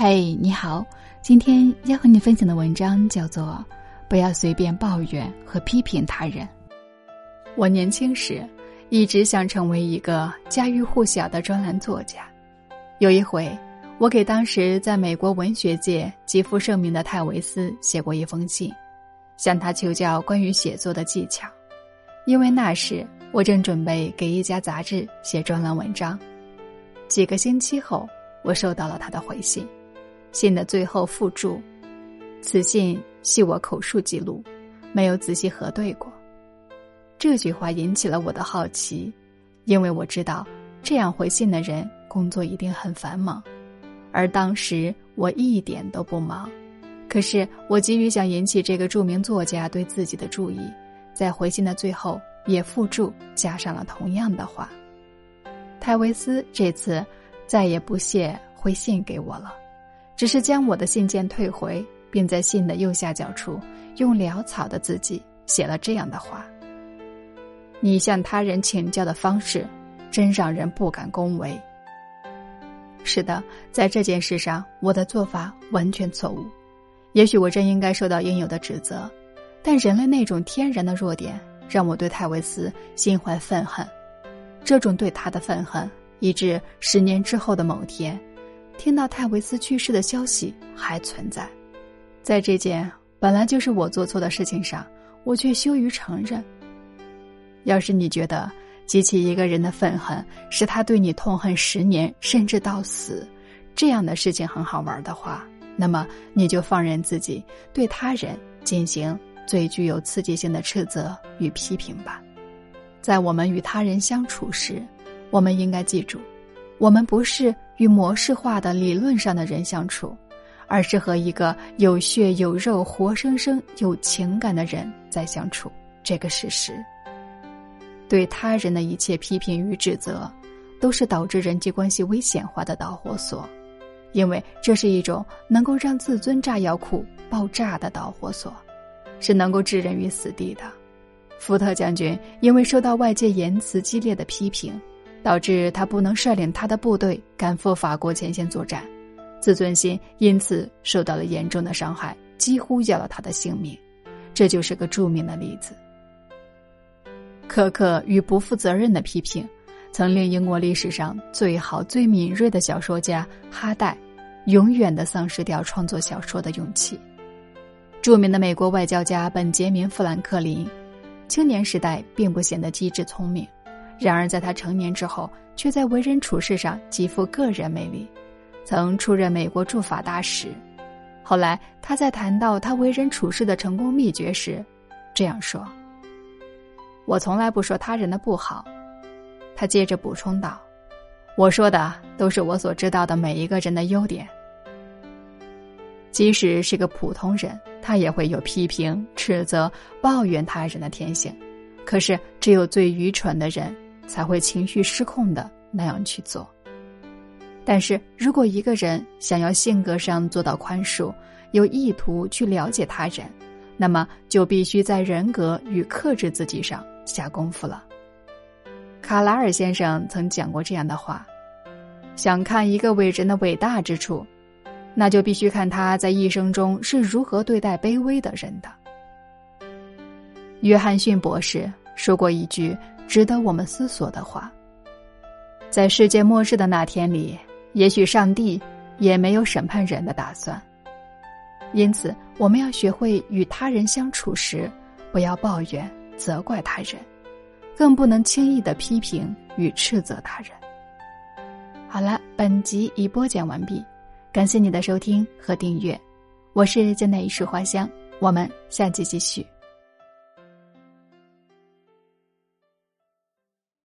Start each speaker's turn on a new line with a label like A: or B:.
A: 嘿，你好，今天要和你分享的文章叫做《不要随便抱怨和批评他人》。我年轻时一直想成为一个家喻户晓的专栏作家。有一回，我给当时在美国文学界极负盛名的泰维斯写过一封信，向他求教关于写作的技巧，因为那时我正准备给一家杂志写专栏文章。几个星期后，我收到了他的回信。信的最后附注：“此信系我口述记录，没有仔细核对过。”这句话引起了我的好奇，因为我知道这样回信的人工作一定很繁忙，而当时我一点都不忙。可是我急于想引起这个著名作家对自己的注意，在回信的最后也附注加上了同样的话。泰维斯这次再也不屑回信给我了。只是将我的信件退回，并在信的右下角处用潦草的字迹写了这样的话：“你向他人请教的方式，真让人不敢恭维。”是的，在这件事上，我的做法完全错误。也许我真应该受到应有的指责，但人类那种天然的弱点，让我对泰维斯心怀愤恨。这种对他的愤恨，以致十年之后的某天。听到泰维斯去世的消息还存在，在这件本来就是我做错的事情上，我却羞于承认。要是你觉得激起一个人的愤恨，使他对你痛恨十年甚至到死，这样的事情很好玩的话，那么你就放任自己对他人进行最具有刺激性的斥责与批评吧。在我们与他人相处时，我们应该记住。我们不是与模式化的理论上的人相处，而是和一个有血有肉、活生生有情感的人在相处。这个事实，对他人的一切批评与指责，都是导致人际关系危险化的导火索，因为这是一种能够让自尊炸药库爆炸的导火索，是能够置人于死地的。福特将军因为受到外界言辞激烈的批评。导致他不能率领他的部队赶赴法国前线作战，自尊心因此受到了严重的伤害，几乎要了他的性命。这就是个著名的例子。苛刻与不负责任的批评，曾令英国历史上最好、最敏锐的小说家哈代，永远的丧失掉创作小说的勇气。著名的美国外交家本杰明·富兰克林，青年时代并不显得机智聪明。然而，在他成年之后，却在为人处事上极富个人魅力，曾出任美国驻法大使。后来，他在谈到他为人处事的成功秘诀时，这样说：“我从来不说他人的不好。”他接着补充道：“我说的都是我所知道的每一个人的优点。即使是个普通人，他也会有批评、斥责、抱怨他人的天性。可是，只有最愚蠢的人。”才会情绪失控的那样去做。但是如果一个人想要性格上做到宽恕，有意图去了解他人，那么就必须在人格与克制自己上下功夫了。卡拉尔先生曾讲过这样的话：想看一个伟人的伟大之处，那就必须看他在一生中是如何对待卑微的人的。约翰逊博士说过一句。值得我们思索的话，在世界末日的那天里，也许上帝也没有审判人的打算。因此，我们要学会与他人相处时，不要抱怨、责怪他人，更不能轻易的批评与斥责他人。好了，本集已播讲完毕，感谢你的收听和订阅，我是江南一树花香，我们下集继续。